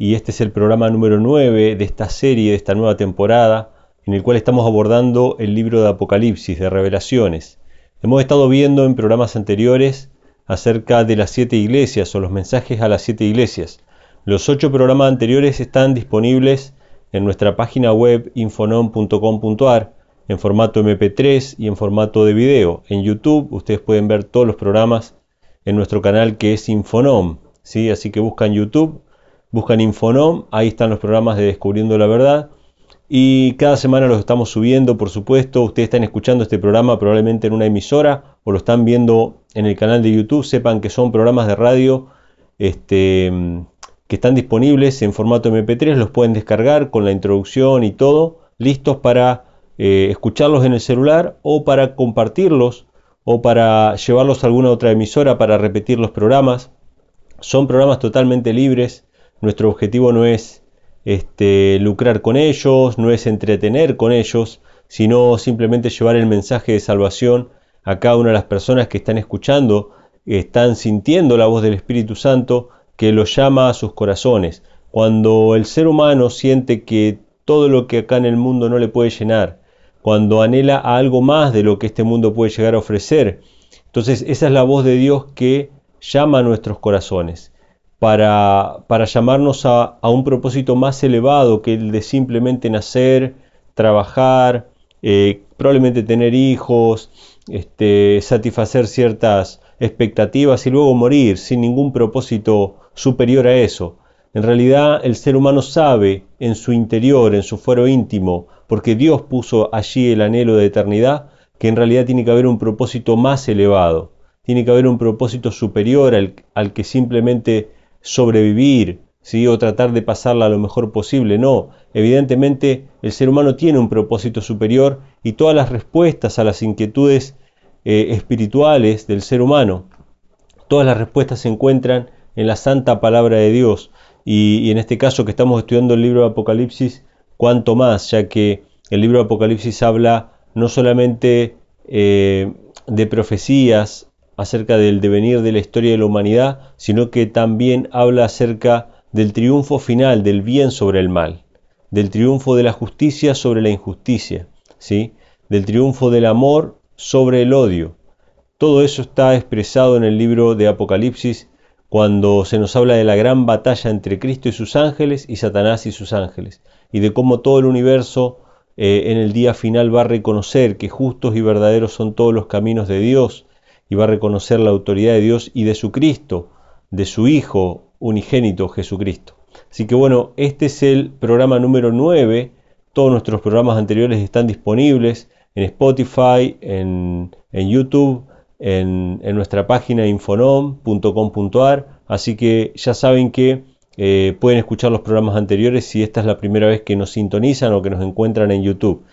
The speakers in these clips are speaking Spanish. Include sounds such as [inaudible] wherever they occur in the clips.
y este es el programa número 9 de esta serie, de esta nueva temporada, en el cual estamos abordando el libro de Apocalipsis, de revelaciones. Hemos estado viendo en programas anteriores acerca de las siete iglesias o los mensajes a las siete iglesias. Los ocho programas anteriores están disponibles en nuestra página web infonom.com.ar en formato MP3 y en formato de video. En YouTube ustedes pueden ver todos los programas en nuestro canal que es Infonom. ¿sí? Así que buscan YouTube buscan Infonom, ahí están los programas de Descubriendo la Verdad. Y cada semana los estamos subiendo, por supuesto. Ustedes están escuchando este programa probablemente en una emisora o lo están viendo en el canal de YouTube. Sepan que son programas de radio este, que están disponibles en formato MP3. Los pueden descargar con la introducción y todo, listos para eh, escucharlos en el celular o para compartirlos o para llevarlos a alguna otra emisora para repetir los programas. Son programas totalmente libres nuestro objetivo no es este, lucrar con ellos, no es entretener con ellos, sino simplemente llevar el mensaje de salvación a cada una de las personas que están escuchando, están sintiendo la voz del Espíritu Santo que los llama a sus corazones. Cuando el ser humano siente que todo lo que acá en el mundo no le puede llenar, cuando anhela a algo más de lo que este mundo puede llegar a ofrecer, entonces esa es la voz de Dios que llama a nuestros corazones para, llamarnos a, un propósito más elevado que el de simplemente nacer, trabajar, eh, probablemente tener hijos, este, satisfacer ciertas expectativas y luego morir sin ningún propósito superior a eso. En realidad el ser humano sabe en su interior, en su fuero íntimo, porque Dios puso allí el anhelo de eternidad, que en realidad tiene que haber un propósito más elevado, tiene que haber un propósito superior al, al que simplemente sobrevivir, ¿sí? o tratar de pasarla lo mejor posible. No, evidentemente el ser humano tiene un propósito superior y todas las respuestas a las inquietudes eh, espirituales del ser humano, todas las respuestas se encuentran en la santa palabra de Dios. Y, en este caso que estamos estudiando el libro de Apocalipsis, cuanto más, ya que el libro de Apocalipsis habla no solamente eh, de profecías, acerca del devenir de la historia de la humanidad, sino que también habla acerca del triunfo final del bien sobre el mal, del triunfo de la justicia sobre la injusticia, ¿sí? del triunfo del amor sobre el odio. Todo eso está expresado en el libro de Apocalipsis cuando se nos habla de la gran batalla entre Cristo y sus ángeles y Satanás y sus ángeles, y de cómo todo el universo eh, en el día final va a reconocer que justos y verdaderos son todos los caminos de Dios, y va a reconocer la autoridad de Dios y de su Cristo, de su Hijo unigénito Jesucristo. Así que bueno, este es el programa número 9. Todos nuestros programas anteriores están disponibles en Spotify, en, YouTube, en, nuestra página infonom.com.ar. Así que ya saben que eh, pueden escuchar los programas anteriores si esta es la primera vez que nos sintonizan o que nos encuentran en YouTube.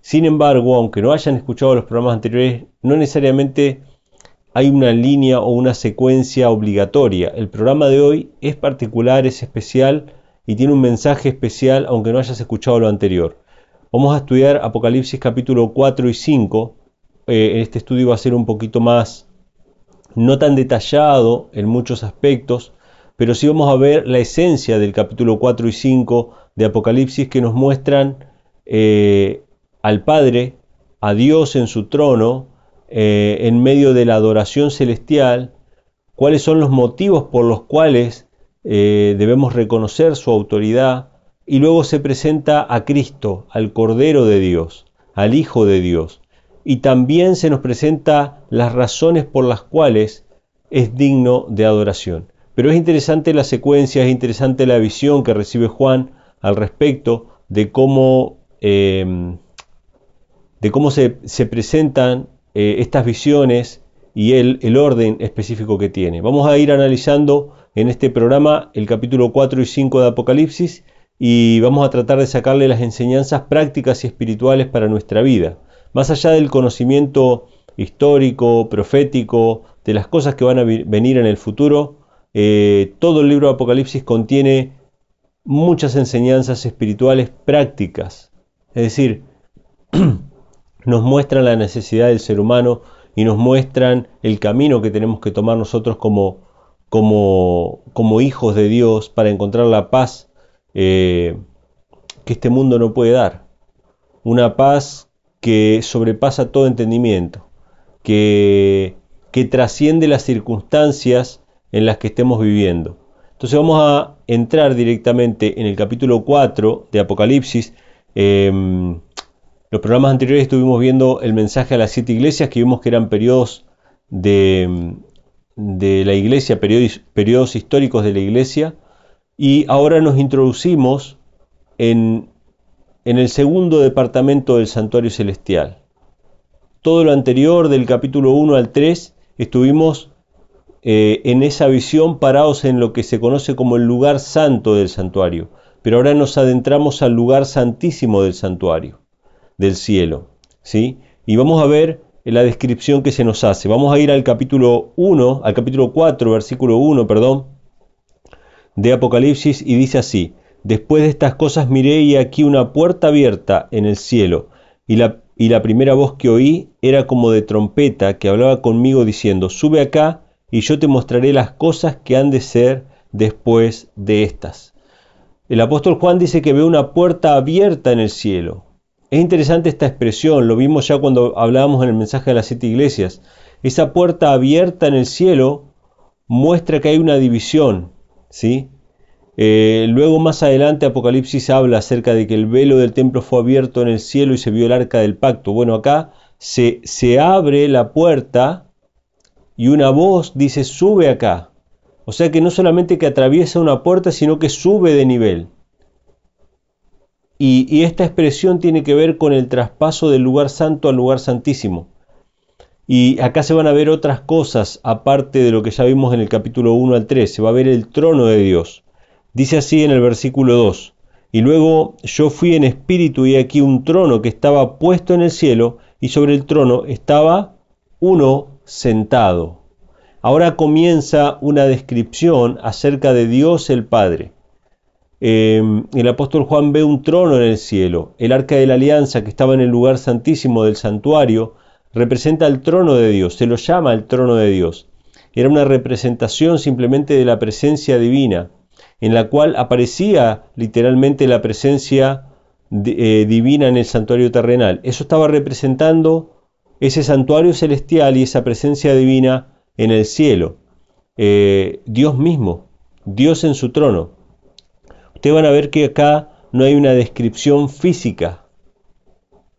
Sin embargo, aunque no hayan escuchado los programas anteriores, no necesariamente hay una línea o una secuencia obligatoria. El programa de hoy es particular, es especial y tiene un mensaje especial aunque no hayas escuchado lo anterior. Vamos a estudiar Apocalipsis capítulo 4 y 5. Eh, este estudio va a ser un poquito más, no tan detallado en muchos aspectos, pero sí vamos a ver la esencia del capítulo 4 y 5 de Apocalipsis que nos muestran eh, al Padre, a Dios en su trono, eh, en medio de la adoración celestial, cuáles son los motivos por los cuales eh, debemos reconocer su autoridad, y luego se presenta a Cristo, al Cordero de Dios, al Hijo de Dios, y también se nos presenta las razones por las cuales es digno de adoración. Pero es interesante la secuencia, es interesante la visión que recibe Juan al respecto de cómo, eh, de cómo se, se presentan eh, estas visiones y el, el orden específico que tiene. Vamos a ir analizando en este programa el capítulo 4 y 5 de Apocalipsis y vamos a tratar de sacarle las enseñanzas prácticas y espirituales para nuestra vida. Más allá del conocimiento histórico, profético, de las cosas que van a venir en el futuro, eh, todo el libro de Apocalipsis contiene muchas enseñanzas espirituales prácticas. Es decir, [clears throat] nos muestran la necesidad del ser humano y nos muestran el camino que tenemos que tomar nosotros como, como, como hijos de Dios para encontrar la paz eh, que este mundo no puede dar. Una paz que sobrepasa todo entendimiento, que, que trasciende las circunstancias en las que estemos viviendo. Entonces vamos a entrar directamente en el capítulo 4 de Apocalipsis. Em, los programas anteriores estuvimos viendo el mensaje a las siete iglesias, que vimos que eran periodos de, la iglesia, periodos, históricos de la iglesia, y ahora nos introducimos en, en el segundo departamento del santuario celestial. Todo lo anterior, del capítulo 1 al 3, estuvimos eh, en esa visión parados en lo que se conoce como el lugar santo del santuario. Pero ahora nos adentramos al lugar santísimo del santuario, del cielo. ¿sí? Y vamos a ver la descripción que se nos hace. Vamos a ir al capítulo 1, al capítulo 4, versículo 1, perdón, de Apocalipsis y dice así, Después de estas cosas miré y aquí una puerta abierta en el cielo, y la, y la primera voz que oí era como de trompeta que hablaba conmigo diciendo, Sube acá y yo te mostraré las cosas que han de ser después de estas. El apóstol Juan dice que ve una puerta abierta en el cielo. Es interesante esta expresión, lo vimos ya cuando hablábamos en el mensaje de las siete iglesias. Esa puerta abierta en el cielo muestra que hay una división, ¿sí? Eh, luego más adelante Apocalipsis habla acerca de que el velo del templo fue abierto en el cielo y se vio el arca del pacto. Bueno, acá se, se abre la puerta y una voz dice sube acá. O sea que no solamente que atraviesa una puerta, sino que sube de nivel. Y, esta expresión tiene que ver con el traspaso del lugar santo al lugar santísimo. Y acá se van a ver otras cosas, aparte de lo que ya vimos en el capítulo 1 al 3. Se va a ver el trono de Dios. Dice así en el versículo 2. Y luego yo fui en espíritu y aquí un trono que estaba puesto en el cielo y sobre el trono estaba uno sentado. Ahora comienza una descripción acerca de Dios el Padre. Em, el apóstol Juan ve un trono en el cielo. El arca de la alianza que estaba en el lugar santísimo del santuario representa el trono de Dios, se lo llama el trono de Dios. Era una representación simplemente de la presencia divina, en la cual aparecía literalmente la presencia eh, divina en el santuario terrenal. Eso estaba representando ese santuario celestial y esa presencia divina en el cielo. Eh, Dios mismo, Dios en su trono. Ustedes van a ver que acá no hay una descripción física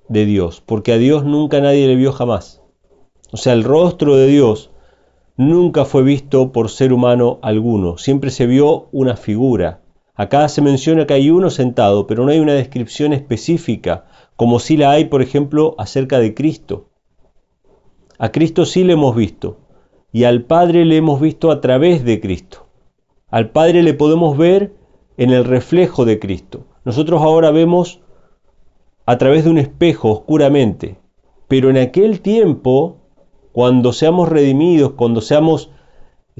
de Dios, porque a Dios nunca nadie le vio jamás. O sea, el rostro de Dios nunca fue visto por ser humano alguno, siempre se vio una figura. Acá se menciona que hay uno sentado, pero no hay una descripción específica, como si la hay, por ejemplo, acerca de Cristo. A Cristo sí le hemos visto y al Padre le hemos visto a través de Cristo. Al Padre le podemos ver en el reflejo de Cristo. Nosotros ahora vemos a través de un espejo oscuramente, pero en aquel tiempo, cuando seamos redimidos, cuando seamos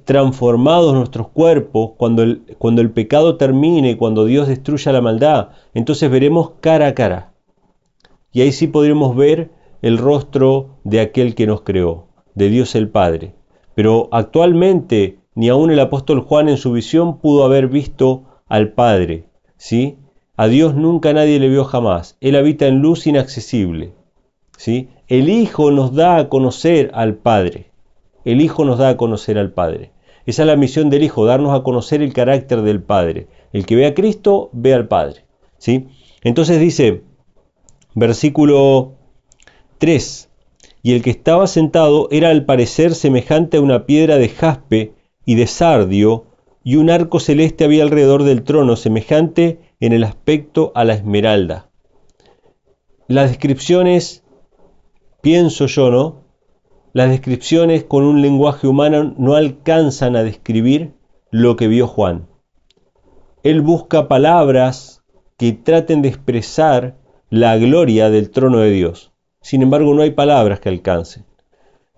transformados nuestros cuerpos, cuando el, cuando el pecado termine, cuando Dios destruya la maldad, entonces veremos cara a cara. Y ahí sí podremos ver el rostro de aquel que nos creó, de Dios el Padre. Pero actualmente ni aun el apóstol Juan en su visión pudo haber visto al Padre, ¿sí? A Dios nunca nadie le vio jamás. Él habita en luz inaccesible, ¿sí? El Hijo nos da a conocer al Padre. El Hijo nos da a conocer al Padre. Esa es la misión del Hijo, darnos a conocer el carácter del Padre. El que ve a Cristo, ve al Padre, ¿sí? Entonces dice, versículo 3. Y el que estaba sentado era al parecer semejante a una piedra de jaspe y de sardio, y un arco celeste había alrededor del trono, semejante en el aspecto a la esmeralda. Las descripciones, pienso yo, ¿no? Las descripciones con un lenguaje humano no alcanzan a describir lo que vio Juan. Él busca palabras que traten de expresar la gloria del trono de Dios. Sin embargo, no hay palabras que alcancen.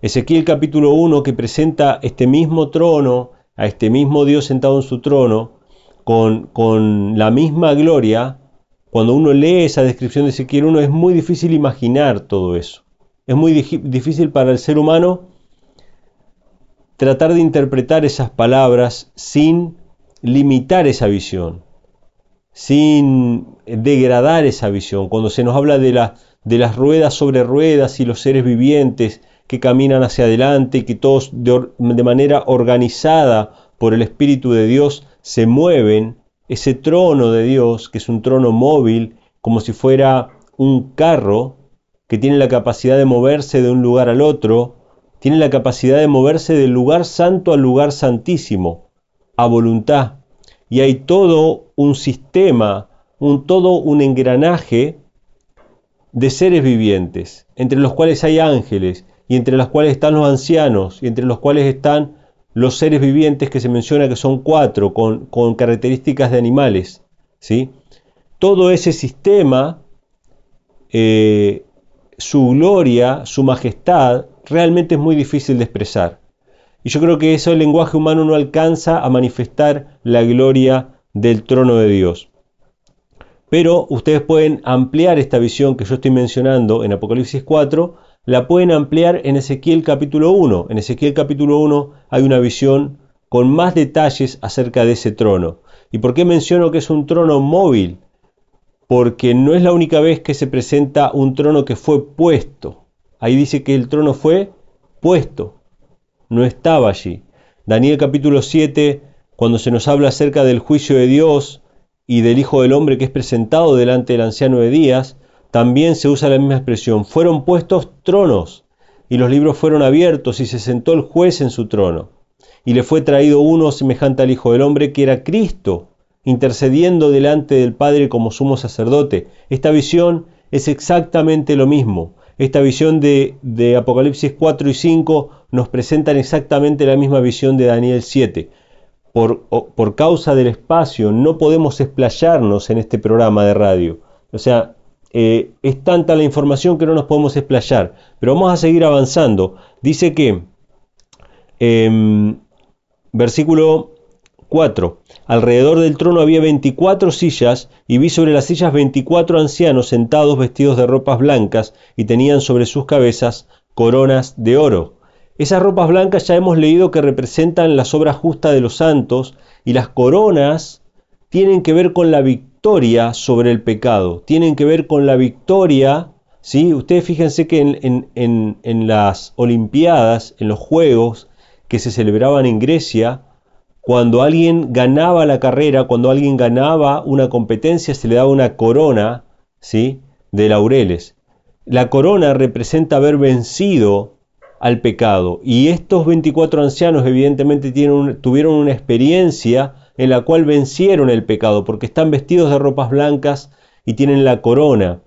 Ezequiel capítulo 1 que presenta este mismo trono, a este mismo Dios sentado en su trono, con, con la misma gloria, cuando uno lee esa descripción de Ezequiel 1 es muy difícil imaginar todo eso. Es muy difícil para el ser humano tratar de interpretar esas palabras sin limitar esa visión, sin degradar esa visión. Cuando se nos habla de, la, de las ruedas sobre ruedas y los seres vivientes que caminan hacia adelante y que todos de, de manera organizada por el Espíritu de Dios se mueven, ese trono de Dios, que es un trono móvil, como si fuera un carro que tiene la capacidad de moverse de un lugar al otro, tiene la capacidad de moverse del lugar santo al lugar santísimo, a voluntad. Y hay todo un sistema, un, todo un engranaje de seres vivientes, entre los cuales hay ángeles, y entre los cuales están los ancianos, y entre los cuales están los seres vivientes que se menciona que son cuatro, con, con características de animales. ¿sí? Todo ese sistema, eh, su gloria, su majestad, realmente es muy difícil de expresar. Y yo creo que eso el lenguaje humano no alcanza a manifestar la gloria del trono de Dios. Pero ustedes pueden ampliar esta visión que yo estoy mencionando en Apocalipsis 4, la pueden ampliar en Ezequiel capítulo 1. En Ezequiel capítulo 1 hay una visión con más detalles acerca de ese trono. ¿Y por qué menciono que es un trono móvil? Porque no es la única vez que se presenta un trono que fue puesto. Ahí dice que el trono fue puesto, no estaba allí. Daniel capítulo 7, cuando se nos habla acerca del juicio de Dios y del Hijo del Hombre que es presentado delante del anciano de Días, también se usa la misma expresión. Fueron puestos tronos y los libros fueron abiertos y se sentó el juez en su trono. Y le fue traído uno semejante al Hijo del Hombre que era Cristo, intercediendo delante del Padre como sumo sacerdote. Esta visión es exactamente lo mismo. Esta visión de, Apocalipsis 4 y 5 nos presentan exactamente la misma visión de Daniel 7. Por, por causa del espacio no podemos explayarnos en este programa de radio. O sea, eh, es tanta la información que no nos podemos explayar. Pero vamos a seguir avanzando. Dice que, eh, versículo 4. Alrededor del trono había 24 sillas y vi sobre las sillas 24 ancianos sentados vestidos de ropas blancas y tenían sobre sus cabezas coronas de oro. Esas ropas blancas ya hemos leído que representan las obras justas de los santos y las coronas tienen que ver con la victoria sobre el pecado, tienen que ver con la victoria, ¿sí? Ustedes fíjense que en, las Olimpiadas, en los Juegos que se celebraban en Grecia, cuando alguien ganaba la carrera, cuando alguien ganaba una competencia, se le daba una corona, ¿sí? De laureles. La corona representa haber vencido al pecado. Y estos 24 ancianos evidentemente tuvieron una experiencia en la cual vencieron el pecado, porque están vestidos de ropas blancas y tienen la corona.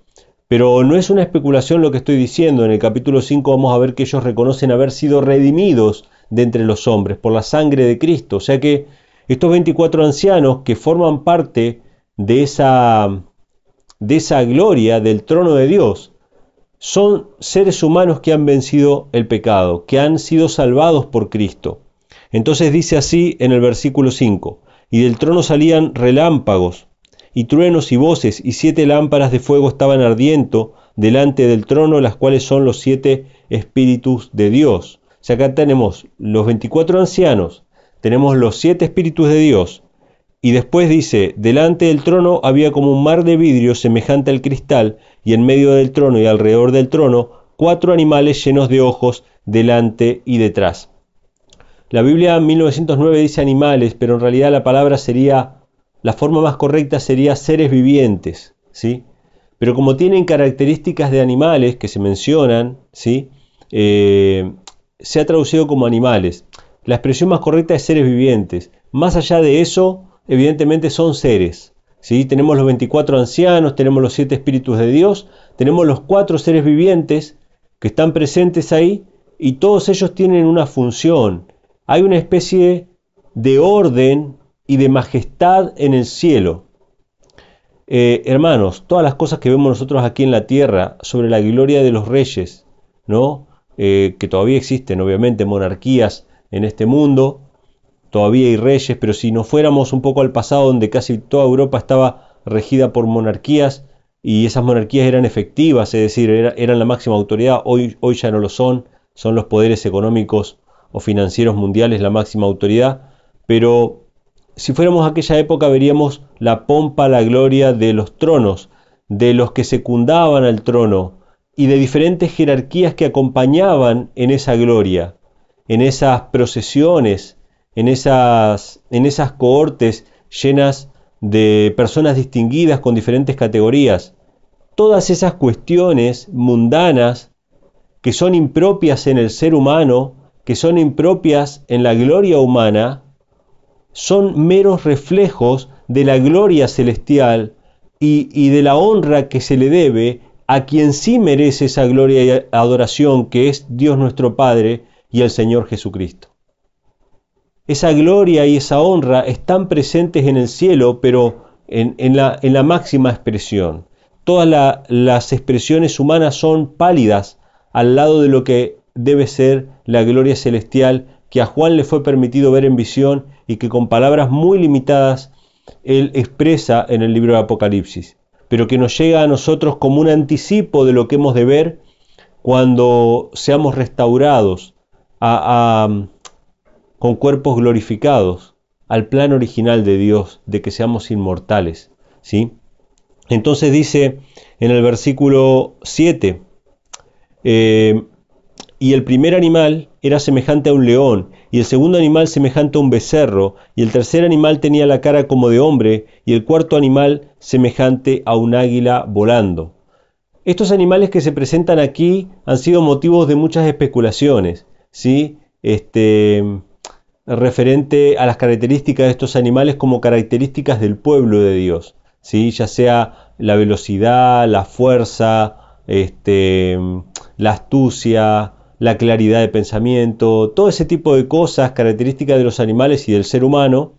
Pero no es una especulación lo que estoy diciendo. En el capítulo 5 vamos a ver que ellos reconocen haber sido redimidos de entre los hombres, por la sangre de Cristo. O sea que estos 24 ancianos que forman parte de esa, de esa gloria del trono de Dios, son seres humanos que han vencido el pecado, que han sido salvados por Cristo. Entonces dice así en el versículo 5, y del trono salían relámpagos, y truenos y voces, y siete lámparas de fuego estaban ardiendo delante del trono, las cuales son los siete espíritus de Dios. O sea, acá tenemos los 24 ancianos, tenemos los siete espíritus de Dios, y después dice, delante del trono había como un mar de vidrio semejante al cristal, y en medio del trono y alrededor del trono, cuatro animales llenos de ojos delante y detrás. La Biblia en 1909 dice animales, pero en realidad la palabra sería, la forma más correcta sería seres vivientes, ¿sí? Pero como tienen características de animales que se mencionan, ¿sí? Eh, se ha traducido como animales. La expresión más correcta es seres vivientes. Más allá de eso, evidentemente son seres. ¿sí? Tenemos los 24 ancianos, tenemos los 7 espíritus de Dios, tenemos los 4 seres vivientes que están presentes ahí y todos ellos tienen una función. Hay una especie de orden y de majestad en el cielo. eh, hermanos, todas las cosas que vemos nosotros aquí en la tierra sobre la gloria de los reyes, ¿no? Eh, que todavía existen, obviamente, monarquías en este mundo, todavía hay reyes, pero si nos fuéramos un poco al pasado donde casi toda Europa estaba regida por monarquías y esas monarquías eran efectivas, es decir, eran la máxima autoridad, hoy, hoy ya no lo son, son los poderes económicos o financieros mundiales la máxima autoridad, pero si fuéramos a aquella época veríamos la pompa, la gloria de los tronos, de los que secundaban al trono y de diferentes jerarquías que acompañaban en esa gloria, en esas procesiones, en esas, en esas cohortes llenas de personas distinguidas con diferentes categorías. Todas esas cuestiones mundanas que son impropias en el ser humano, que son impropias en la gloria humana, son meros reflejos de la gloria celestial y, de la honra que se le debe a quien sí merece esa gloria y adoración, que es Dios nuestro Padre y el Señor Jesucristo. Esa gloria y esa honra están presentes en el cielo, pero en, la, en la, máxima expresión. Todas las expresiones humanas son pálidas al lado de lo que debe ser la gloria celestial que a Juan le fue permitido ver en visión y que con palabras muy limitadas él expresa en el libro de Apocalipsis, pero que nos llega a nosotros como un anticipo de lo que hemos de ver cuando seamos restaurados con cuerpos glorificados al plan original de Dios, de que seamos inmortales. ¿sí? Entonces dice en el versículo 7, eh, y el primer animal era semejante a un león, y el segundo animal semejante a un becerro, y el tercer animal tenía la cara como de hombre, y el cuarto animal semejante a un águila volando. Estos animales que se presentan aquí han sido motivos de muchas especulaciones, ¿sí? Este, referente a las características de estos animales como características del pueblo de Dios, ¿sí? ya sea la velocidad, la fuerza, este, la astucia, la claridad de pensamiento, todo ese tipo de cosas, características de los animales y del ser humano,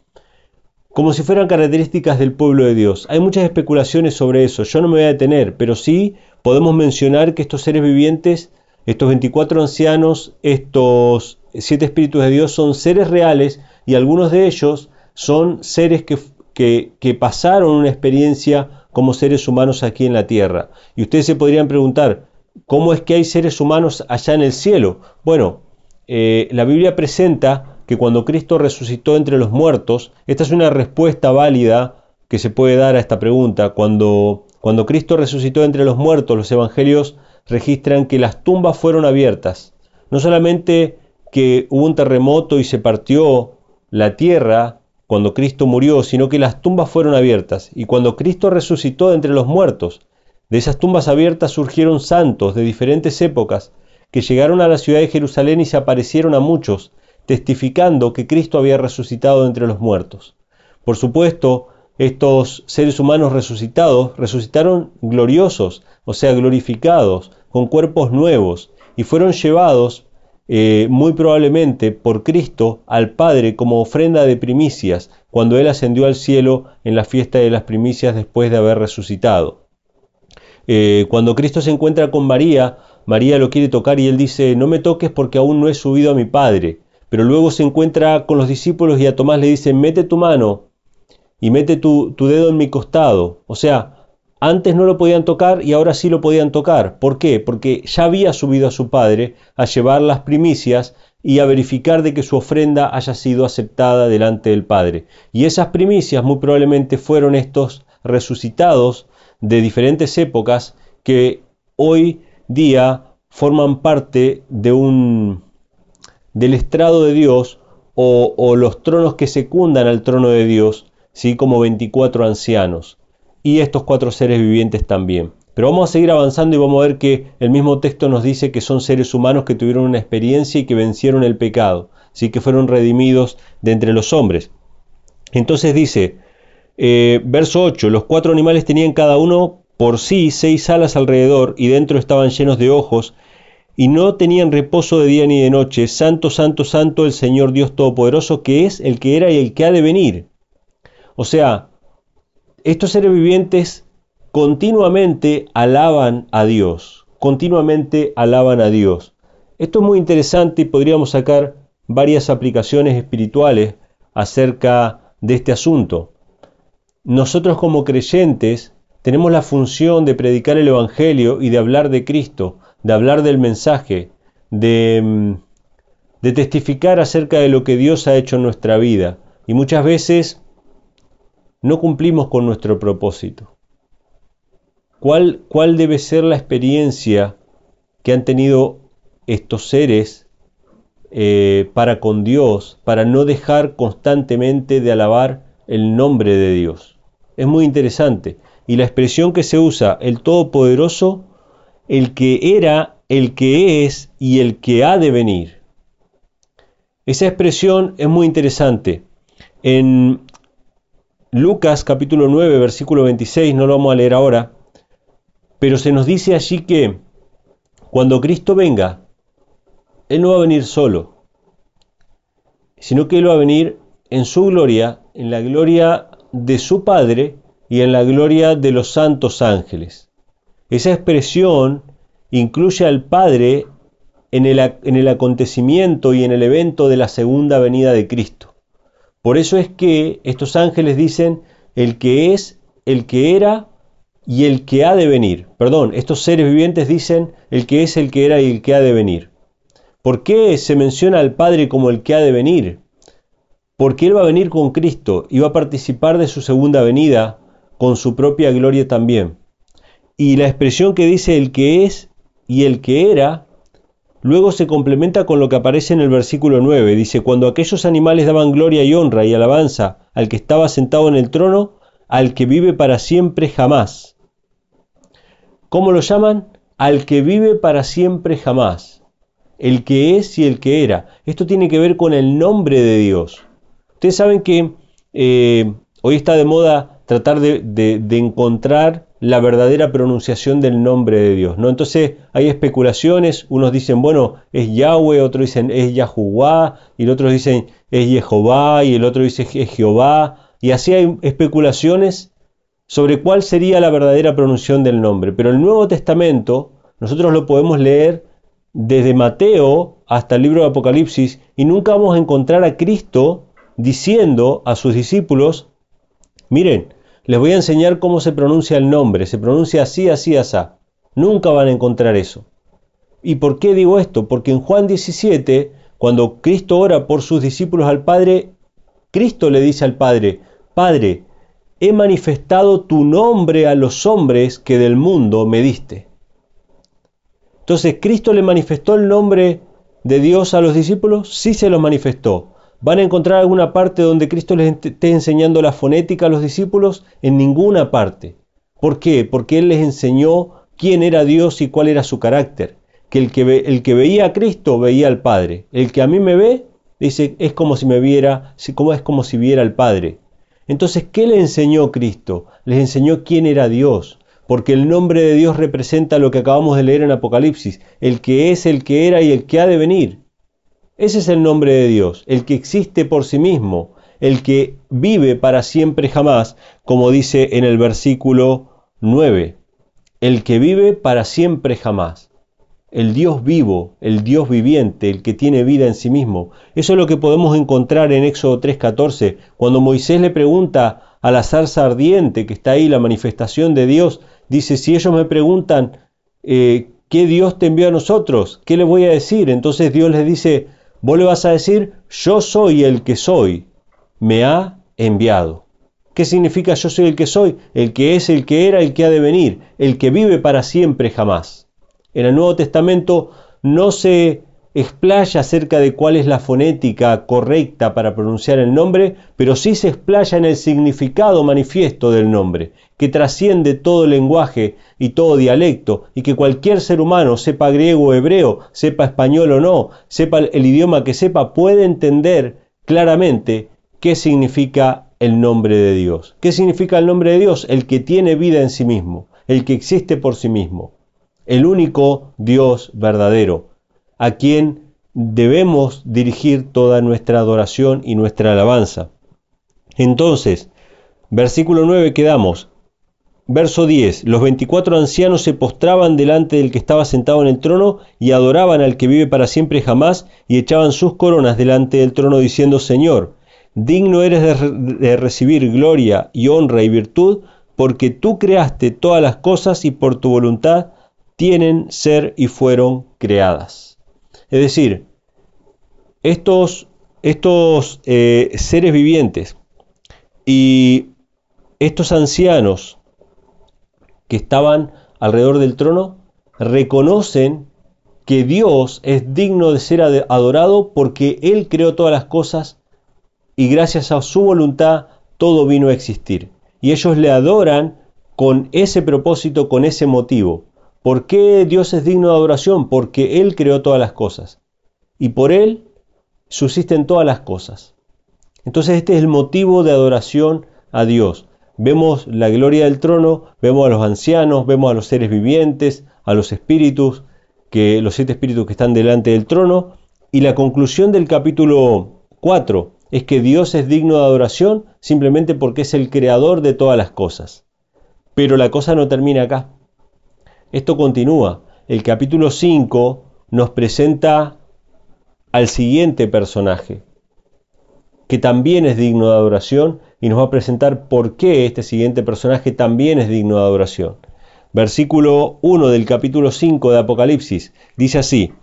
como si fueran características del pueblo de Dios. Hay muchas especulaciones sobre eso, yo no me voy a detener, pero sí podemos mencionar que estos seres vivientes, estos 24 ancianos, estos siete espíritus de Dios son seres reales y algunos de ellos son seres que, que, que pasaron una experiencia como seres humanos aquí en la tierra. Y ustedes se podrían preguntar, ¿Cómo es que hay seres humanos allá en el cielo? Bueno, eh, la Biblia presenta que cuando Cristo resucitó entre los muertos, esta es una respuesta válida que se puede dar a esta pregunta. Cuando, cuando Cristo resucitó entre los muertos, los evangelios registran que las tumbas fueron abiertas. No solamente que hubo un terremoto y se partió la tierra cuando Cristo murió, sino que las tumbas fueron abiertas. Y cuando Cristo resucitó entre los muertos, de esas tumbas abiertas surgieron santos de diferentes épocas que llegaron a la ciudad de Jerusalén y se aparecieron a muchos, testificando que Cristo había resucitado entre los muertos. Por supuesto, estos seres humanos resucitados resucitaron gloriosos, o sea, glorificados, con cuerpos nuevos, y fueron llevados eh, muy probablemente por Cristo al Padre como ofrenda de primicias, cuando Él ascendió al cielo en la fiesta de las primicias después de haber resucitado. Eh, cuando Cristo se encuentra con María, María lo quiere tocar y él dice, no me toques porque aún no he subido a mi Padre. Pero luego se encuentra con los discípulos y a Tomás le dice, mete tu mano y mete tu, tu dedo en mi costado. O sea, antes no lo podían tocar y ahora sí lo podían tocar. ¿Por qué? Porque ya había subido a su Padre a llevar las primicias y a verificar de que su ofrenda haya sido aceptada delante del Padre. Y esas primicias muy probablemente fueron estos resucitados de diferentes épocas que hoy día forman parte de un del estrado de Dios o, los tronos que secundan al trono de Dios, ¿sí? como 24 ancianos y estos cuatro seres vivientes también. Pero vamos a seguir avanzando y vamos a ver que el mismo texto nos dice que son seres humanos que tuvieron una experiencia y que vencieron el pecado, ¿sí? que fueron redimidos de entre los hombres. Entonces dice, eh, verso 8, los cuatro animales tenían cada uno por sí seis alas alrededor y dentro estaban llenos de ojos y no tenían reposo de día ni de noche. Santo, santo, santo el Señor Dios Todopoderoso, que es el que era y el que ha de venir. O sea, estos seres vivientes continuamente alaban a Dios, continuamente alaban a Dios. Esto es muy interesante y podríamos sacar varias aplicaciones espirituales acerca de este asunto. Nosotros como creyentes tenemos la función de predicar el Evangelio y de hablar de Cristo, de hablar del mensaje, de, mm, de testificar acerca de lo que Dios ha hecho en nuestra vida. Y muchas veces no cumplimos con nuestro propósito. ¿Cuál, ¿Cuál debe ser la experiencia que han tenido estos seres eh, para con Dios, para no dejar constantemente de alabar el nombre de Dios? Es muy interesante. Y la expresión que se usa, el Todopoderoso, el que era, el que es y el que ha de venir. Esa expresión es muy interesante. En Lucas capítulo 9, versículo 26, no lo vamos a leer ahora, pero se nos dice allí que cuando Cristo venga, Él no va a venir solo, sino que Él va a venir en su gloria, en la gloria de su Padre y en la gloria de los santos ángeles. Esa expresión incluye al Padre en el, en el acontecimiento y en el evento de la segunda venida de Cristo. Por eso es que estos ángeles dicen el que es, el que era y el que ha de venir. Perdón, estos seres vivientes dicen el que es, el que era y el que ha de venir. ¿Por qué se menciona al Padre como el que ha de venir? Porque Él va a venir con Cristo y va a participar de su segunda venida con su propia gloria también. Y la expresión que dice el que es y el que era Luego se complementa con lo que aparece en el versículo 9. Dice, cuando aquellos animales daban gloria y honra y alabanza al que estaba sentado en el trono, al que vive para siempre jamás. ¿Cómo lo llaman? Al que vive para siempre jamás. El que es y el que era. Esto tiene que ver con el nombre de Dios. Ustedes saben que eh, hoy está de moda tratar de encontrar la verdadera pronunciación del nombre de Dios. ¿no? Entonces hay especulaciones, unos dicen, bueno, es Yahweh, otros dicen es Yahuwah, y otros dicen es Jehová, y el otro dice es Jehová, y así hay especulaciones sobre cuál sería la verdadera pronunciación del nombre. Pero el Nuevo Testamento nosotros lo podemos leer desde Mateo hasta el libro de Apocalipsis y nunca vamos a encontrar a Cristo diciendo a sus discípulos, miren, les voy a enseñar cómo se pronuncia el nombre. Se pronuncia así, así, así. Nunca van a encontrar eso. ¿Y por qué digo esto? Porque en Juan 17, cuando Cristo ora por sus discípulos al Padre, Cristo le dice al Padre, Padre, he manifestado tu nombre a los hombres que del mundo me diste. Entonces, ¿Cristo le manifestó el nombre de Dios a los discípulos? Sí se lo manifestó. ¿Van a encontrar alguna parte donde Cristo les esté enseñando la fonética a los discípulos? En ninguna parte. ¿Por qué? Porque Él les enseñó quién era Dios y cuál era su carácter. Que el que, el que veía a Cristo veía al Padre. El que a mí me ve, dice, es como si me viera, como es como si viera al Padre. Entonces, ¿qué le enseñó Cristo? Les enseñó quién era Dios, porque el nombre de Dios representa lo que acabamos de leer en Apocalipsis, el que es, el que era y el que ha de venir. Ese es el nombre de Dios, el que existe por sí mismo, el que vive para siempre jamás, como dice en el versículo 9, el que vive para siempre jamás. El Dios vivo, el Dios viviente, el que tiene vida en sí mismo. Eso es lo que podemos encontrar en Éxodo 3:14, cuando Moisés le pregunta a la zarza ardiente que está ahí, la manifestación de Dios, dice, si ellos me preguntan, eh, ¿qué Dios te envió a nosotros? ¿Qué les voy a decir? Entonces Dios les dice, Vos le vas a decir, yo soy el que soy, me ha enviado. ¿Qué significa yo soy el que soy? El que es, el que era, el que ha de venir, el que vive para siempre jamás. En el Nuevo Testamento no se explaya acerca de cuál es la fonética correcta para pronunciar el nombre, pero sí se explaya en el significado manifiesto del nombre, que trasciende todo lenguaje y todo dialecto, y que cualquier ser humano, sepa griego o hebreo, sepa español o no, sepa el idioma que sepa, puede entender claramente qué significa el nombre de Dios. ¿Qué significa el nombre de Dios? El que tiene vida en sí mismo, el que existe por sí mismo, el único Dios verdadero a quien debemos dirigir toda nuestra adoración y nuestra alabanza. Entonces, Versículo 9 quedamos. Verso 10. Los 24 ancianos se postraban delante del que estaba sentado en el trono y adoraban al que vive para siempre jamás y echaban sus coronas delante del trono diciendo, Señor, digno eres de recibir gloria y honra y virtud, porque tú creaste todas las cosas y por tu voluntad tienen ser y fueron creadas. Es decir, estos, estos eh, seres vivientes y estos ancianos que estaban alrededor del trono reconocen que Dios es digno de ser adorado porque Él creó todas las cosas y gracias a su voluntad todo vino a existir. Y ellos le adoran con ese propósito, con ese motivo. ¿Por qué Dios es digno de adoración? Porque Él creó todas las cosas. Y por Él subsisten todas las cosas. Entonces este es el motivo de adoración a Dios. Vemos la gloria del trono, vemos a los ancianos, vemos a los seres vivientes, a los espíritus, que los siete espíritus que están delante del trono, y la conclusión del capítulo 4 es que Dios es digno de adoración simplemente porque es el creador de todas las cosas. Pero la cosa no termina acá. Esto continúa. El capítulo 5 nos presenta al siguiente personaje, que también es digno de adoración y nos va a presentar por qué este siguiente personaje también es digno de adoración. Versículo 1 del capítulo 5 de Apocalipsis dice así,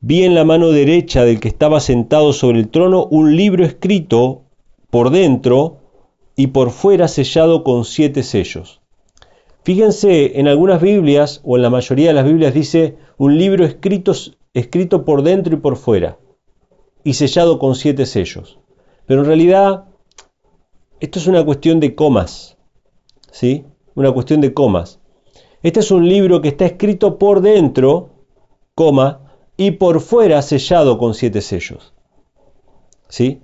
vi en la mano derecha del que estaba sentado sobre el trono un libro escrito por dentro y por fuera sellado con siete sellos. Fíjense, en algunas Biblias, o en la mayoría de las Biblias, dice un libro escrito, escrito por dentro y por fuera, y sellado con siete sellos. Pero en realidad, esto es una cuestión de comas, ¿sí? Una cuestión de comas. Este es un libro que está escrito por dentro, coma, y por fuera sellado con siete sellos. ¿Sí?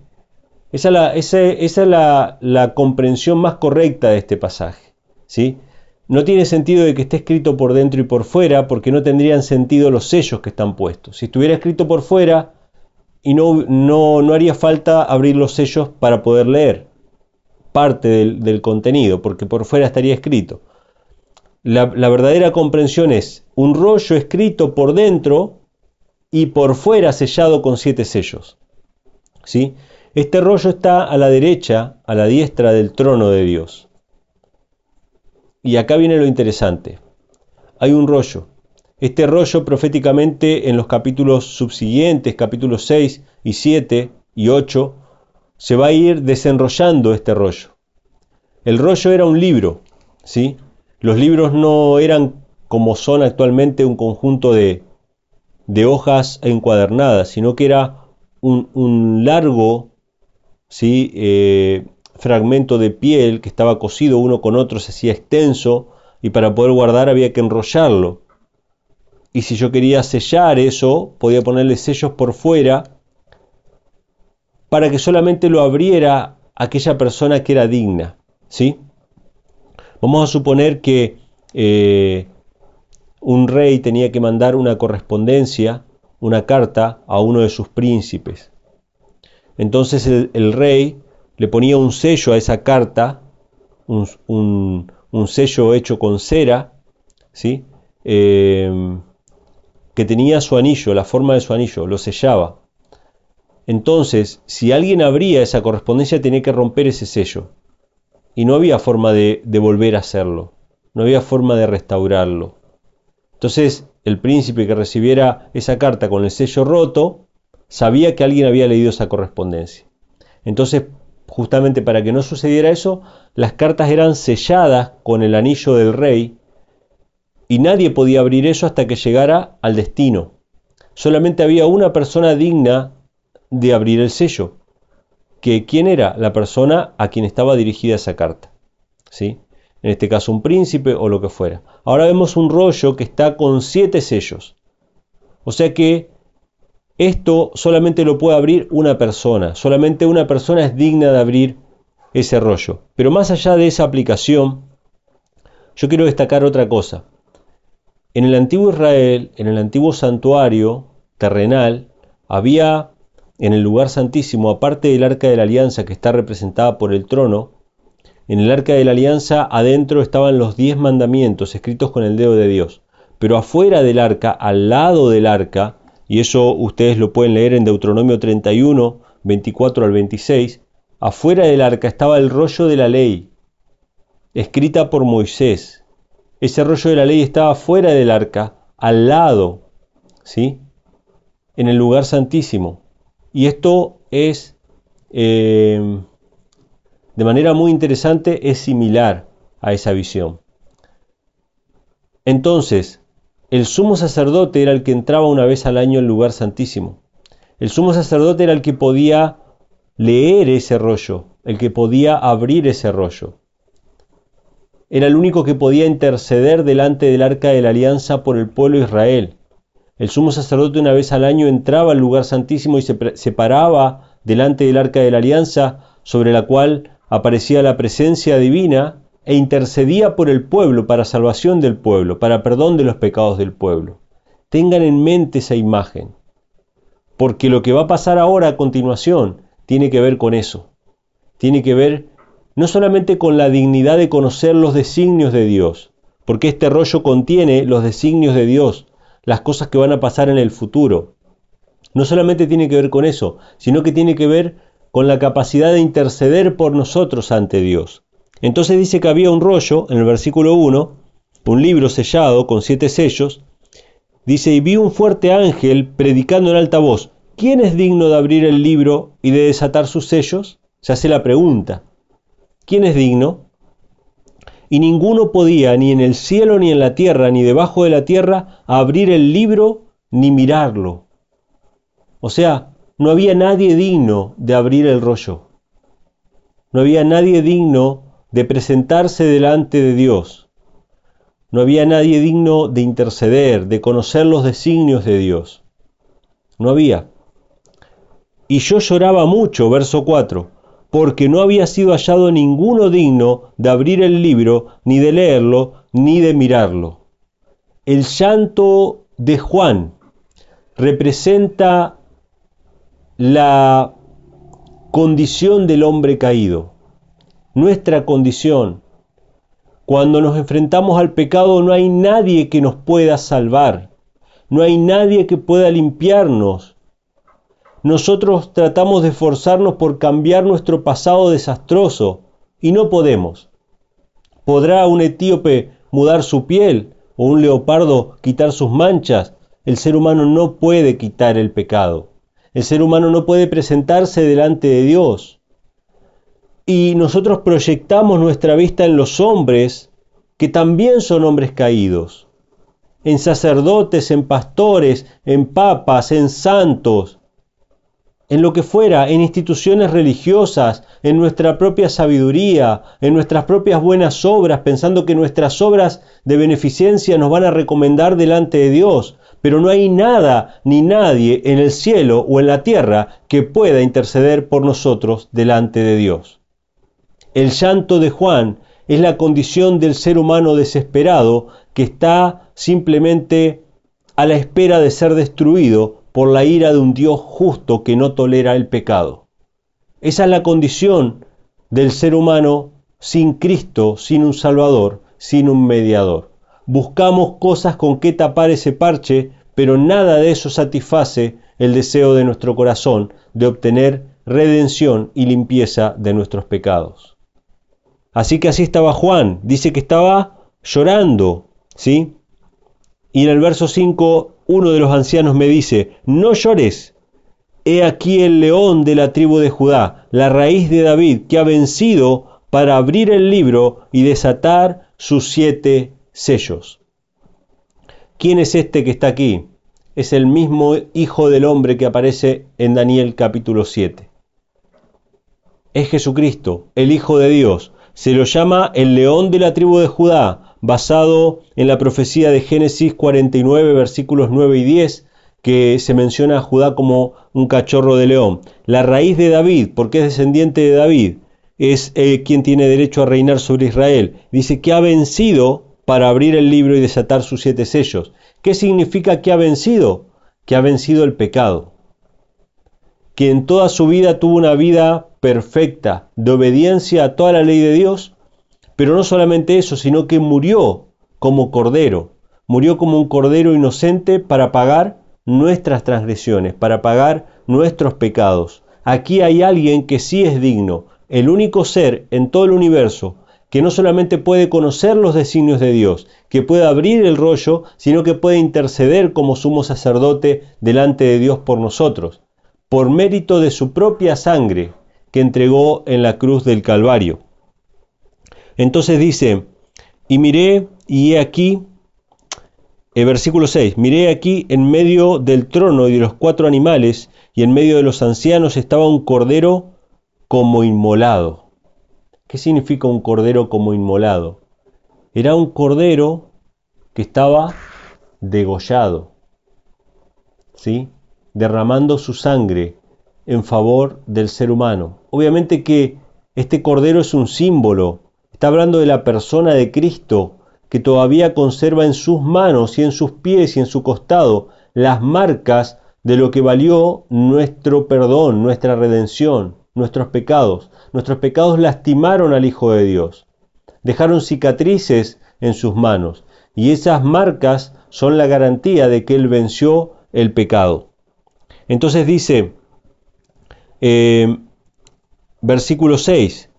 Esa es, la, esa, esa es la, la comprensión más correcta de este pasaje. ¿Sí? No tiene sentido de que esté escrito por dentro y por fuera, porque no tendrían sentido los sellos que están puestos. Si estuviera escrito por fuera, y no, no, no haría falta abrir los sellos para poder leer parte del, contenido, porque por fuera estaría escrito. La, la, verdadera comprensión es un rollo escrito por dentro y por fuera sellado con siete sellos. ¿Sí? Este rollo está a la derecha, a la diestra del trono de Dios. Y acá viene lo interesante. Hay un rollo. Este rollo proféticamente en los capítulos subsiguientes, capítulos 6 y 7 y 8, se va a ir desenrollando este rollo. El rollo era un libro, ¿sí? Los libros no eran como son actualmente un conjunto de, de hojas encuadernadas, sino que era un, largo ¿sí? Eh, fragmento de piel que estaba cosido uno con otro se hacía extenso y para poder guardar había que enrollarlo. Y si yo quería sellar eso, podía ponerle sellos por fuera para que solamente lo abriera aquella persona que era digna. ¿sí? Vamos a suponer que eh, un rey tenía que mandar una correspondencia, una carta a uno de sus príncipes. Entonces el rey le ponía un sello a esa carta, un, sello hecho con cera, ¿sí? Eh, que tenía su anillo, la forma de su anillo, lo sellaba. Entonces, si alguien abría esa correspondencia, tenía que romper ese sello. Y no había forma de, de volver a hacerlo, no había forma de restaurarlo. Entonces, el príncipe que recibiera esa carta con el sello roto, sabía que alguien había leído esa correspondencia. Entonces justamente para que no sucediera eso, las cartas eran selladas con el anillo del rey y nadie podía abrir eso hasta que llegara al destino. Solamente había una persona digna de abrir el sello, que quién era la persona a quien estaba dirigida esa carta. ¿Sí? En este caso un príncipe o lo que fuera. Ahora vemos un rollo que está con siete sellos. O sea que esto solamente lo puede abrir una persona, solamente una persona es digna de abrir ese rollo. Pero más allá de esa aplicación, yo quiero destacar otra cosa. En el antiguo Israel, en el antiguo santuario terrenal, había en el lugar santísimo, aparte del arca de la alianza que está representada por el trono, En el arca de la alianza adentro estaban los diez mandamientos escritos con el dedo de Dios. Pero afuera del arca, al lado del arca, y eso ustedes lo pueden leer en Deuteronomio 31, 24 al 26, afuera del arca estaba el rollo de la ley, escrita por Moisés. Ese rollo de la ley estaba fuera del arca, al lado, ¿sí? En el lugar santísimo. Y esto es, eh, de manera muy interesante, es similar a esa visión. Entonces, el sumo sacerdote era el que entraba una vez al año al lugar santísimo. El sumo sacerdote era el que podía leer ese rollo, el que podía abrir ese rollo. Era el único que podía interceder delante del arca de la alianza por el pueblo de Israel. El sumo sacerdote una vez al año entraba al lugar santísimo y se, paraba delante del arca de la alianza, sobre la cual aparecía la presencia divina, e intercedía por el pueblo para salvación del pueblo, para perdón de los pecados del pueblo. Tengan en mente esa imagen, porque lo que va a pasar ahora a continuación tiene que ver con eso. Tiene que ver no solamente con la dignidad de conocer los designios de Dios, porque este rollo contiene los designios de Dios, las cosas que van a pasar en el futuro. No solamente tiene que ver con eso, sino que tiene que ver con la capacidad de interceder por nosotros ante Dios. Entonces dice que había un rollo, en el versículo 1, un libro sellado con siete sellos, dice, y vi un fuerte ángel predicando en alta voz, ¿quién es digno de abrir el libro y de desatar sus sellos? Se hace la pregunta, ¿quién es digno? y ninguno podía, ni en el cielo, ni en la tierra, ni debajo de la tierra, abrir el libro ni mirarlo. O sea, no había nadie digno de abrir el rollo. No había nadie digno de presentarse delante de Dios. No había nadie digno de interceder, de conocer los designios de Dios. No había. Y yo lloraba mucho, verso 4 porque no había sido hallado ninguno digno de abrir el libro, ni de leerlo, ni de mirarlo. El llanto de Juan representa la condición del hombre caído, nuestra condición. Cuando nos enfrentamos al pecado no hay nadie que nos pueda salvar, no hay nadie que pueda limpiarnos, nosotros tratamos de esforzarnos por cambiar nuestro pasado desastroso y no podemos. ¿Podrá un etíope mudar su piel o un leopardo quitar sus manchas? El ser humano no puede quitar el pecado. El ser humano no puede presentarse delante de Dios. Y nosotros proyectamos nuestra vista en los hombres, que también son hombres caídos, en sacerdotes, en pastores, en papas, en santos, en lo que fuera, en instituciones religiosas, en nuestra propia sabiduría, en nuestras propias buenas obras, pensando que nuestras obras de beneficencia nos van a recomendar delante de Dios. Pero no hay nada ni nadie en el cielo o en la tierra que pueda interceder por nosotros delante de Dios. El llanto de Juan es la condición del ser humano desesperado que está simplemente a la espera de ser destruido por la ira de un Dios justo que no tolera el pecado. Esa es la condición del ser humano sin Cristo, sin un Salvador, sin un mediador. Buscamos cosas con que tapar ese parche, pero nada de eso satisface el deseo de nuestro corazón de obtener redención y limpieza de nuestros pecados. Así que así estaba Juan, dice que estaba llorando, ¿sí? Y en el verso 5 uno de los ancianos me dice, no llores, he aquí el león de la tribu de Judá, la raíz de David, que ha vencido para abrir el libro y desatar sus siete sellos. ¿Quién es este que está aquí? Es el mismo Hijo del Hombre que aparece en Daniel capítulo 7. Es Jesucristo, el Hijo de Dios. Se lo llama el león de la tribu de Judá, basado en la profecía de Génesis 49, versículos 9 y 10, que se menciona a Judá como un cachorro de león. La raíz de David, porque es descendiente de David, es eh, quien tiene derecho a reinar sobre Israel. Dice que ha vencido para abrir el libro y desatar sus siete sellos. ¿Qué significa que ha vencido? Que ha vencido el pecado. Que en toda su vida tuvo una vida perfecta, de obediencia a toda la ley de Dios, Pero no solamente eso, sino que murió como cordero, murió como un cordero inocente para pagar nuestras transgresiones, para pagar nuestros pecados. Aquí hay alguien que sí es digno, el único ser en todo el universo que no solamente puede conocer los designios de Dios, que puede abrir el rollo, sino que puede interceder como sumo sacerdote delante de Dios por nosotros, por mérito de su propia sangre que entregó en la cruz del Calvario. Entonces dice, y miré, y he aquí, el versículo 6, miré aquí en medio del trono y de los cuatro animales, y en medio de los ancianos estaba un cordero como inmolado ¿Qué significa un cordero como inmolado? Era un cordero que estaba degollado, ¿sí? derramando su sangre en favor del ser humano. Obviamente que este cordero es un símbolo, está hablando de la persona de Cristo que todavía conserva en sus manos y en sus pies y en su costado las marcas de lo que valió nuestro perdón, nuestra redención, nuestros pecados. Nuestros pecados lastimaron al Hijo de Dios, dejaron cicatrices en sus manos y esas marcas son la garantía de que Él venció el pecado. Entonces dice, eh, versículo 6,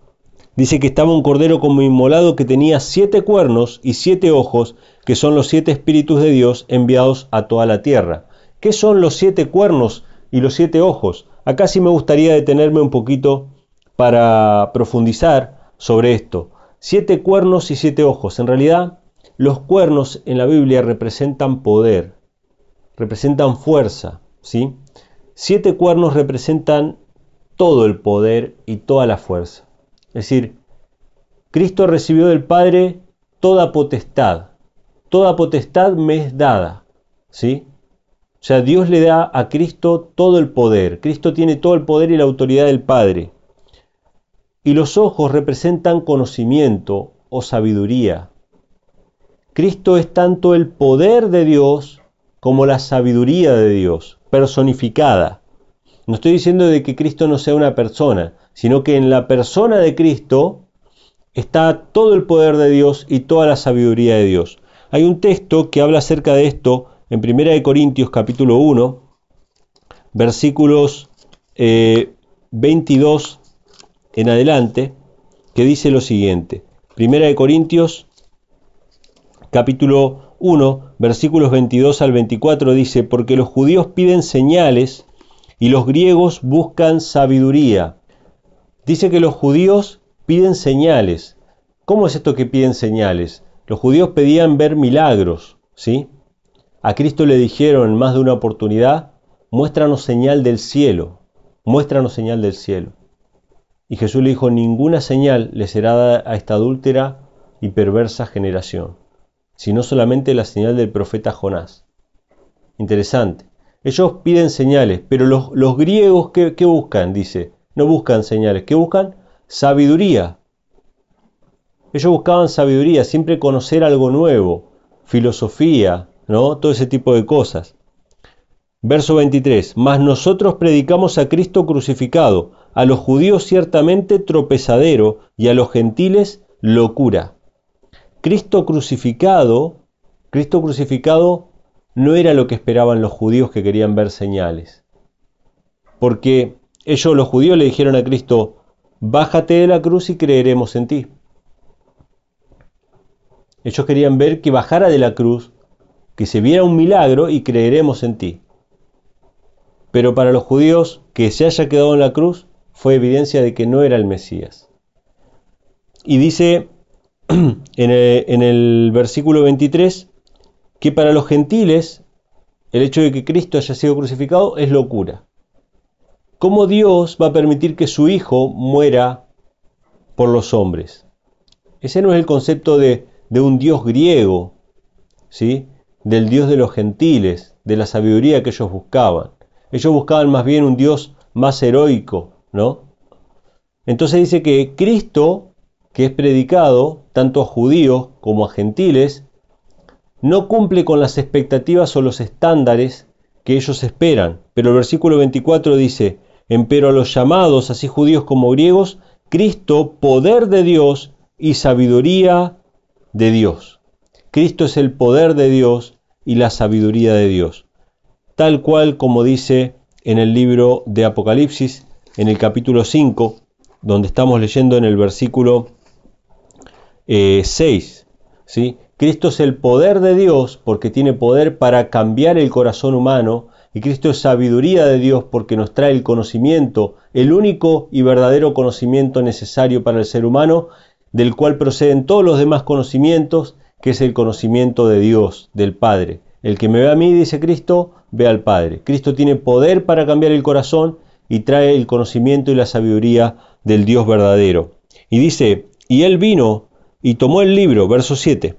dice que estaba un cordero como inmolado que tenía siete cuernos y siete ojos, que son los siete espíritus de Dios enviados a toda la tierra. ¿Qué son los siete cuernos y los siete ojos? Acá sí me gustaría detenerme un poquito para profundizar sobre esto. Siete cuernos y siete ojos. En realidad, los cuernos en la Biblia representan poder, representan fuerza, ¿sí? Siete cuernos representan todo el poder y toda la fuerza. Es decir, Cristo recibió del Padre toda potestad. Toda potestad me es dada, ¿sí? O sea, Dios le da a Cristo todo el poder. Cristo tiene todo el poder y la autoridad del Padre y los ojos representan conocimiento o sabiduría. Cristo es tanto el poder de Dios como la sabiduría de Dios, personificada. No estoy diciendo de que Cristo no sea una persona, sino que en la persona de Cristo está todo el poder de Dios y toda la sabiduría de Dios. Hay un texto que habla acerca de esto en 1 Corintios capítulo 1, versículos 22 eh, en adelante, que dice lo siguiente. Primera de Corintios, capítulo 1, versículos 22 al 24 dice, porque los judíos piden señales y los griegos buscan sabiduría. Dice que los judíos piden señales. ¿Cómo es esto que piden señales? Los judíos pedían ver milagros, ¿sí? A Cristo le dijeron en más de una oportunidad, muéstranos señal del cielo, muéstranos señal del cielo. Y Jesús le dijo, ninguna señal le será dada a esta adúltera y perversa generación, sino solamente la señal del profeta Jonás. Interesante. Ellos piden señales, pero los, griegos, ¿qué, ¿qué, buscan? Dice, no buscan señales, ¿qué buscan? Sabiduría. Ellos buscaban sabiduría, siempre conocer algo nuevo, filosofía, ¿no? Todo ese tipo de cosas. Verso 23. Mas nosotros predicamos a Cristo crucificado, a los judíos ciertamente tropezadero y a los gentiles locura. Cristo crucificado, Cristo crucificado no era lo que esperaban los judíos que querían ver señales. Porque ellos, los judíos, le dijeron a Cristo, bájate de la cruz y creeremos en ti. Ellos querían ver que bajara de la cruz, que se viera un milagro y creeremos en ti. Pero para los judíos, que se haya quedado en la cruz fue evidencia de que no era el Mesías. Y dice [clears throat] en el, versículo 23 que para los gentiles el hecho de que Cristo haya sido crucificado es locura. ¿Cómo Dios va a permitir que su Hijo muera por los hombres? Ese no es el concepto de, de un Dios griego, ¿sí? del Dios de los gentiles, de la sabiduría que ellos buscaban. Ellos buscaban más bien un Dios más heroico, ¿no? Entonces dice que Cristo, que es predicado tanto a judíos como a gentiles, no cumple con las expectativas o los estándares que ellos esperan. Pero el versículo 24 dice, empero a los llamados, así judíos como griegos, Cristo, poder de Dios y sabiduría de Dios. Cristo es el poder de Dios y la sabiduría de Dios. Tal cual como dice en el libro de Apocalipsis, en el capítulo 5, donde estamos leyendo en el versículo 6. Eh, ¿sí? Cristo es el poder de Dios porque tiene poder para cambiar el corazón humano y Cristo es sabiduría de Dios porque nos trae el conocimiento, el único y verdadero conocimiento necesario para el ser humano, del cual proceden todos los demás conocimientos, que es el conocimiento de Dios, del Padre. El que me ve a mí, dice Cristo, ve al Padre. Cristo tiene poder para cambiar el corazón y trae el conocimiento y la sabiduría del Dios verdadero. Y dice, y él vino y tomó el libro, verso 7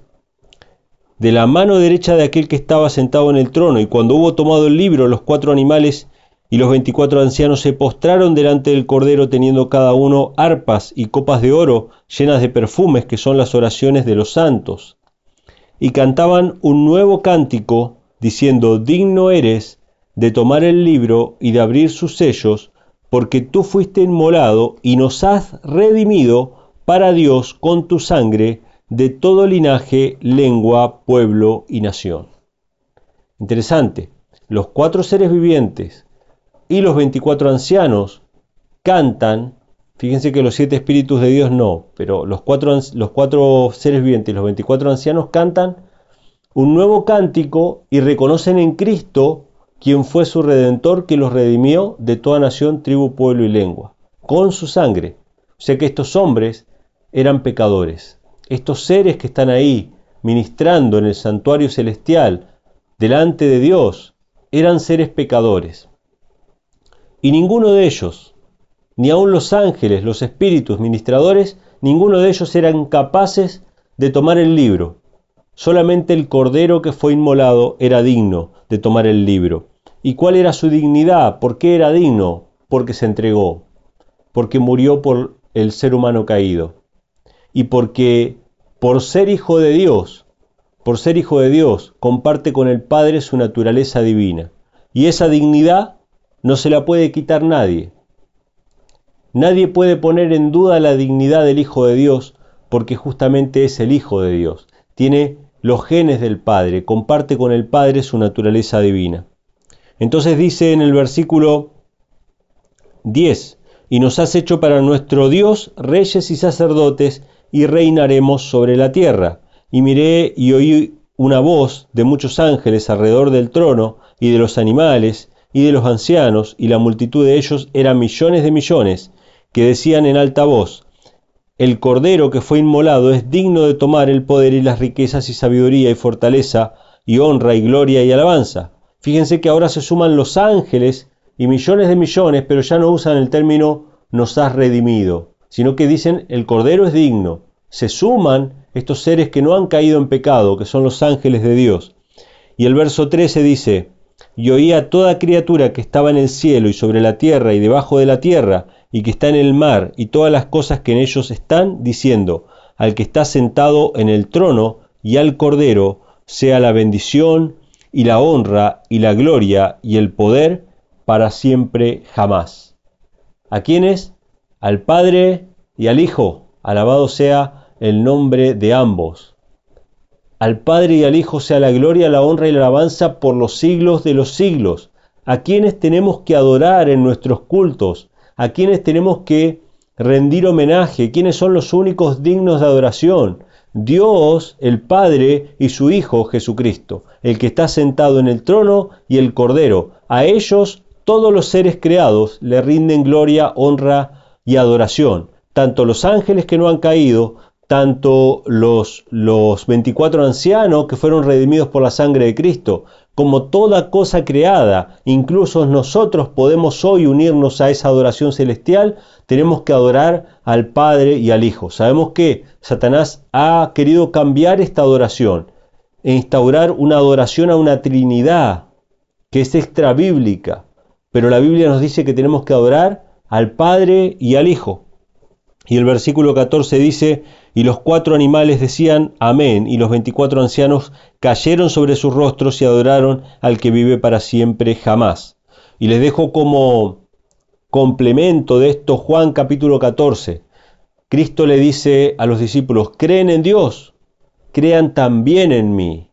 de la mano derecha de aquel que estaba sentado en el trono, y cuando hubo tomado el libro, los cuatro animales y los veinticuatro ancianos se postraron delante del Cordero teniendo cada uno arpas y copas de oro llenas de perfumes, que son las oraciones de los santos. Y cantaban un nuevo cántico, diciendo, digno eres de tomar el libro y de abrir sus sellos, porque tú fuiste inmolado y nos has redimido para Dios con tu sangre de todo linaje, lengua, pueblo y nación. Interesante, los cuatro seres vivientes y los veinticuatro ancianos cantan, fíjense que los siete espíritus de Dios no, pero los cuatro, los cuatro seres vivientes y los veinticuatro ancianos cantan un nuevo cántico y reconocen en Cristo quien fue su redentor que los redimió de toda nación, tribu, pueblo y lengua, con su sangre. O sea que estos hombres eran pecadores estos seres que están ahí ministrando en el santuario celestial delante de Dios, eran seres pecadores. Y ninguno de ellos, ni aun los ángeles, los espíritus ministradores, ninguno de ellos eran capaces de tomar el libro. Solamente el cordero que fue inmolado era digno de tomar el libro. ¿Y cuál era su dignidad? ¿Por qué era digno? Porque se entregó, porque murió por el ser humano caído y porque por ser hijo de Dios, por ser hijo de Dios, comparte con el Padre su naturaleza divina. Y esa dignidad no se la puede quitar nadie. Nadie puede poner en duda la dignidad del Hijo de Dios porque justamente es el Hijo de Dios. Tiene los genes del Padre, comparte con el Padre su naturaleza divina. Entonces dice en el versículo 10, y nos has hecho para nuestro Dios reyes y sacerdotes, y reinaremos sobre la tierra. Y miré y oí una voz de muchos ángeles alrededor del trono, y de los animales, y de los ancianos, y la multitud de ellos eran millones de millones, que decían en alta voz, El Cordero que fue inmolado es digno de tomar el poder y las riquezas y sabiduría y fortaleza, y honra y gloria y alabanza. Fíjense que ahora se suman los ángeles y millones de millones, pero ya no usan el término nos has redimido, sino que dicen el Cordero es digno. Se suman estos seres que no han caído en pecado, que son los ángeles de Dios. Y el verso 13 dice, y oía toda criatura que estaba en el cielo y sobre la tierra y debajo de la tierra, y que está en el mar, y todas las cosas que en ellos están, diciendo, al que está sentado en el trono y al Cordero, sea la bendición y la honra y la gloria y el poder para siempre jamás. ¿A quiénes? Al Padre y al Hijo, alabado sea el nombre de ambos. Al Padre y al Hijo sea la gloria, la honra y la alabanza por los siglos de los siglos. A quienes tenemos que adorar en nuestros cultos, a quienes tenemos que rendir homenaje, quienes son los únicos dignos de adoración. Dios, el Padre y su Hijo Jesucristo, el que está sentado en el trono y el Cordero. A ellos todos los seres creados le rinden gloria, honra y adoración. Tanto los ángeles que no han caído, tanto los, los 24 ancianos que fueron redimidos por la sangre de Cristo, como toda cosa creada, incluso nosotros podemos hoy unirnos a esa adoración celestial, tenemos que adorar al Padre y al Hijo. Sabemos que Satanás ha querido cambiar esta adoración e instaurar una adoración a una Trinidad que es extra bíblica, pero la Biblia nos dice que tenemos que adorar al Padre y al Hijo. Y el versículo 14 dice, y los cuatro animales decían, amén, y los veinticuatro ancianos cayeron sobre sus rostros y adoraron al que vive para siempre jamás. Y les dejo como complemento de esto Juan capítulo 14, Cristo le dice a los discípulos, creen en Dios, crean también en mí.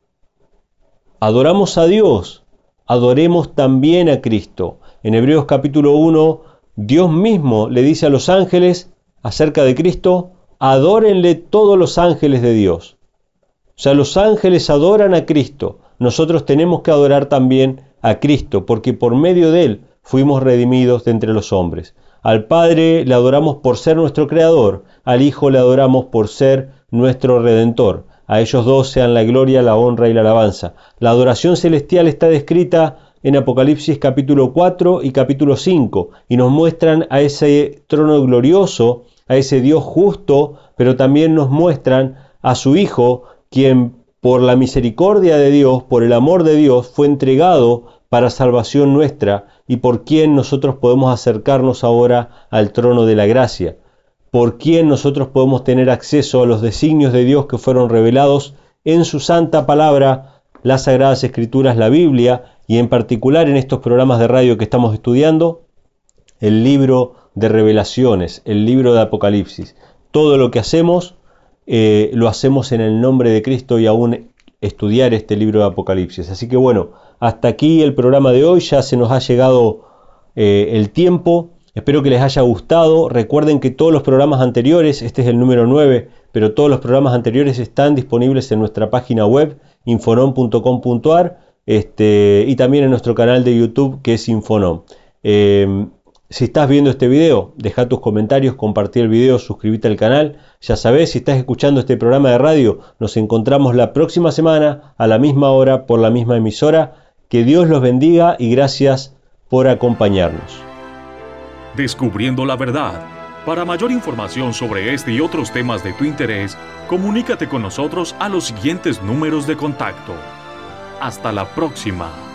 Adoramos a Dios, adoremos también a Cristo. En Hebreos capítulo 1, Dios mismo le dice a los ángeles acerca de Cristo, adórenle todos los ángeles de Dios. O sea, los ángeles adoran a Cristo. Nosotros tenemos que adorar también a Cristo, porque por medio de Él fuimos redimidos de entre los hombres. Al Padre le adoramos por ser nuestro Creador, al Hijo le adoramos por ser nuestro Redentor. A ellos dos sean la gloria, la honra y la alabanza. La adoración celestial está descrita en Apocalipsis capítulo 4 y capítulo 5 y nos muestran a ese trono glorioso, a ese Dios justo, pero también nos muestran a su Hijo, quien por la misericordia de Dios, por el amor de Dios, fue entregado para salvación nuestra y por quien nosotros podemos acercarnos ahora al trono de la gracia, por quien nosotros podemos tener acceso a los designios de Dios que fueron revelados en su santa palabra, las sagradas escrituras, la Biblia y en particular en estos programas de radio que estamos estudiando, el libro de revelaciones, el libro de Apocalipsis. Todo lo que hacemos eh, lo hacemos en el nombre de Cristo y aún estudiar este libro de Apocalipsis. Así que bueno, hasta aquí el programa de hoy, ya se nos ha llegado eh, el tiempo. Espero que les haya gustado. Recuerden que todos los programas anteriores, este es el número 9, pero todos los programas anteriores están disponibles en nuestra página web infonom.com.ar este, y también en nuestro canal de YouTube que es Infonom. Eh, si estás viendo este video, deja tus comentarios, compartir el video, suscríbete al canal. Ya sabes, si estás escuchando este programa de radio, nos encontramos la próxima semana a la misma hora por la misma emisora. Que Dios los bendiga y gracias por acompañarnos. Descubriendo la verdad. Para mayor información sobre este y otros temas de tu interés, comunícate con nosotros a los siguientes números de contacto. Hasta la próxima.